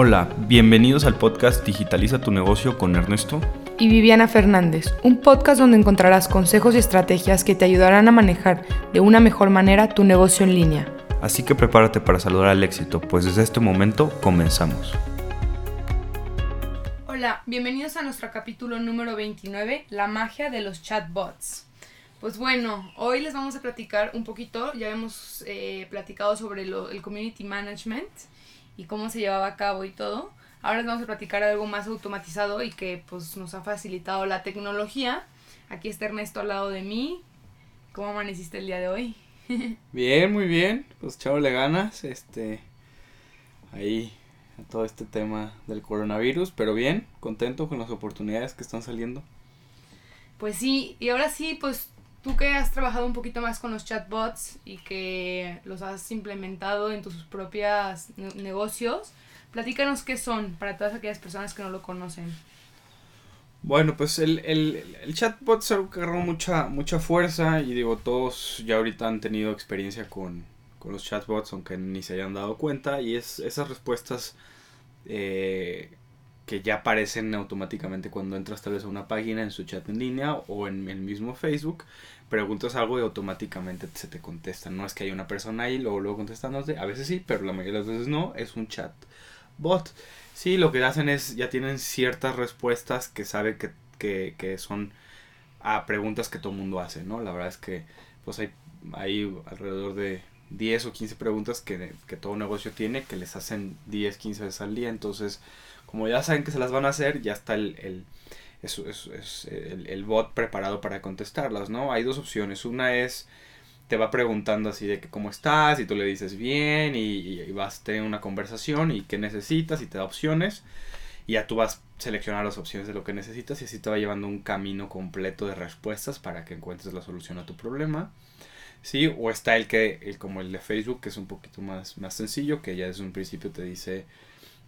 Hola, bienvenidos al podcast Digitaliza tu negocio con Ernesto y Viviana Fernández, un podcast donde encontrarás consejos y estrategias que te ayudarán a manejar de una mejor manera tu negocio en línea. Así que prepárate para saludar al éxito, pues desde este momento comenzamos. Hola, bienvenidos a nuestro capítulo número 29, la magia de los chatbots. Pues bueno, hoy les vamos a platicar un poquito, ya hemos eh, platicado sobre el community management y cómo se llevaba a cabo y todo. Ahora les vamos a platicar algo más automatizado y que pues nos ha facilitado la tecnología. Aquí está Ernesto al lado de mí. ¿Cómo amaneciste el día de hoy? bien, muy bien. Pues le ganas, este ahí a todo este tema del coronavirus, pero bien, contento con las oportunidades que están saliendo. Pues sí, y ahora sí, pues tú que has trabajado un poquito más con los chatbots y que los has implementado en tus propios negocios, platícanos qué son para todas aquellas personas que no lo conocen. Bueno, pues el, el, el chatbot que agarró mucha, mucha fuerza y digo, todos ya ahorita han tenido experiencia con, con los chatbots, aunque ni se hayan dado cuenta, y es esas respuestas eh, que ya aparecen automáticamente cuando entras tal vez a una página en su chat en línea o en el mismo Facebook, preguntas algo y automáticamente se te contesta. No es que haya una persona ahí luego luego contestándote, a veces sí, pero la mayoría de las veces no, es un chat bot. Sí, lo que hacen es ya tienen ciertas respuestas que sabe que, que, que son a preguntas que todo el mundo hace, ¿no? La verdad es que pues hay, hay alrededor de 10 o 15 preguntas que, que todo negocio tiene que les hacen 10, 15 veces al día, entonces como ya saben que se las van a hacer, ya está el, el es, es, el, bot preparado para contestarlas, ¿no? Hay dos opciones. Una es, te va preguntando así de que cómo estás y tú le dices bien y, vas a tener una conversación y qué necesitas y te da opciones. Y ya tú vas a seleccionar las opciones de lo que necesitas y así te va llevando un camino completo de respuestas para que encuentres la solución a tu problema. ¿Sí? O está el que, el, como el de Facebook, que es un poquito más, más sencillo, que ya desde un principio te dice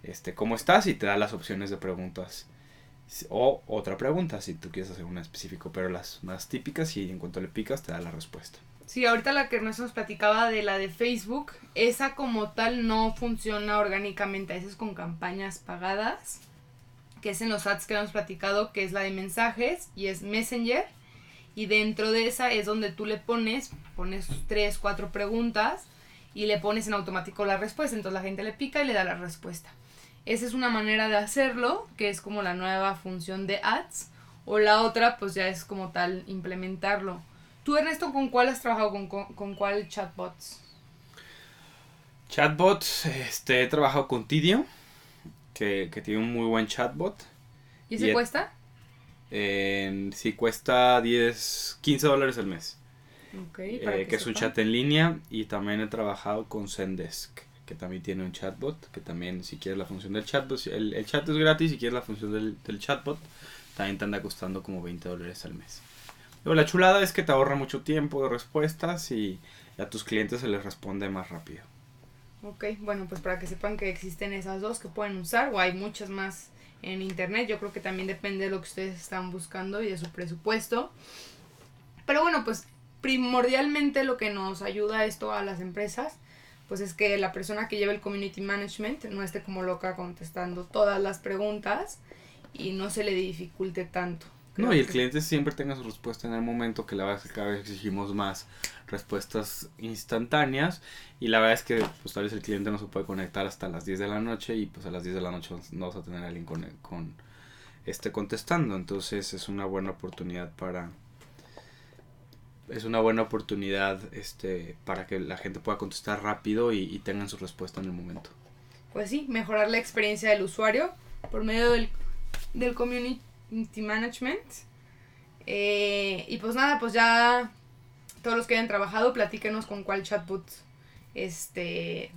este, ¿cómo estás? Y te da las opciones de preguntas. O otra pregunta, si tú quieres hacer una específico, pero las más típicas y en cuanto le picas te da la respuesta. Sí, ahorita la que nos platicaba de la de Facebook, esa como tal no funciona orgánicamente, esa es con campañas pagadas, que es en los ads que hemos platicado, que es la de mensajes y es Messenger. Y dentro de esa es donde tú le pones, pones tres, cuatro preguntas y le pones en automático la respuesta. Entonces la gente le pica y le da la respuesta. Esa es una manera de hacerlo, que es como la nueva función de ads. O la otra, pues ya es como tal implementarlo. ¿Tú, Ernesto, con cuál has trabajado? ¿Con, con, cuál chatbots? Chatbots, este, he trabajado con Tidio, que, tiene un muy buen chatbot. ¿Y ese cuesta? sí, cuesta 10, 15 dólares al mes. Okay, eh, que, es un chat en línea y también he trabajado con Zendesk que también tiene un chatbot, que también si quieres la función del chatbot, el, el chat es gratis, si quieres la función del, del, chatbot, también te anda costando como 20 dólares al mes. Luego la chulada es que te ahorra mucho tiempo de respuestas y a tus clientes se les responde más rápido. Ok, bueno, pues para que sepan que existen esas dos que pueden usar, o hay muchas más en internet, yo creo que también depende de lo que ustedes están buscando y de su presupuesto. Pero bueno, pues primordialmente lo que nos ayuda esto a las empresas pues es que la persona que lleva el community management no esté como loca contestando todas las preguntas y no se le dificulte tanto. No, y el cliente siempre tenga su respuesta en el momento, que la verdad es que cada vez exigimos más respuestas instantáneas y la verdad es que pues tal vez el cliente no se puede conectar hasta las 10 de la noche y pues a las 10 de la noche no vas a tener a alguien con, con este contestando, entonces es una buena oportunidad para es una buena oportunidad este, para que la gente pueda contestar rápido y, tengan su respuesta en el momento. Pues sí, mejorar la experiencia del usuario por medio del, del community management. Eh, y pues nada, pues ya todos los que hayan trabajado, platíquenos con cuál chatbot este,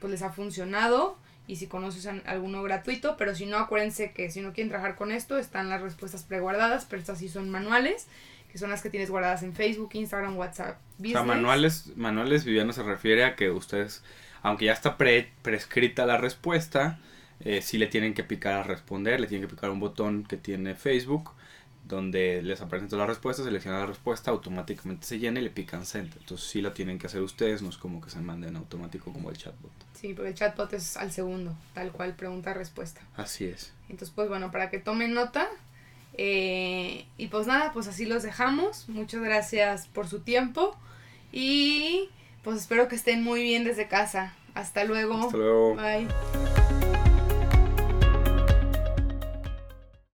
pues les ha funcionado y si conoces alguno gratuito, pero si no, acuérdense que si no quieren trabajar con esto, están las respuestas preguardadas, pero estas sí son manuales que son las que tienes guardadas en Facebook, Instagram, WhatsApp. Business. O sea, manuales, manuales, Viviana se refiere a que ustedes, aunque ya está pre, prescrita la respuesta, eh, sí le tienen que picar a responder, le tienen que picar un botón que tiene Facebook donde les aparecen todas las respuestas, seleccionan la respuesta, automáticamente se llena y le pican send. Entonces sí la tienen que hacer ustedes, no es como que se manden automático como el chatbot. Sí, porque el chatbot es al segundo, tal cual, pregunta-respuesta. Así es. Entonces, pues bueno, para que tomen nota. eh, y pues nada, pues así los dejamos. Muchas gracias por su tiempo. Y pues espero que estén muy bien desde casa. Hasta luego. Hasta luego. Bye.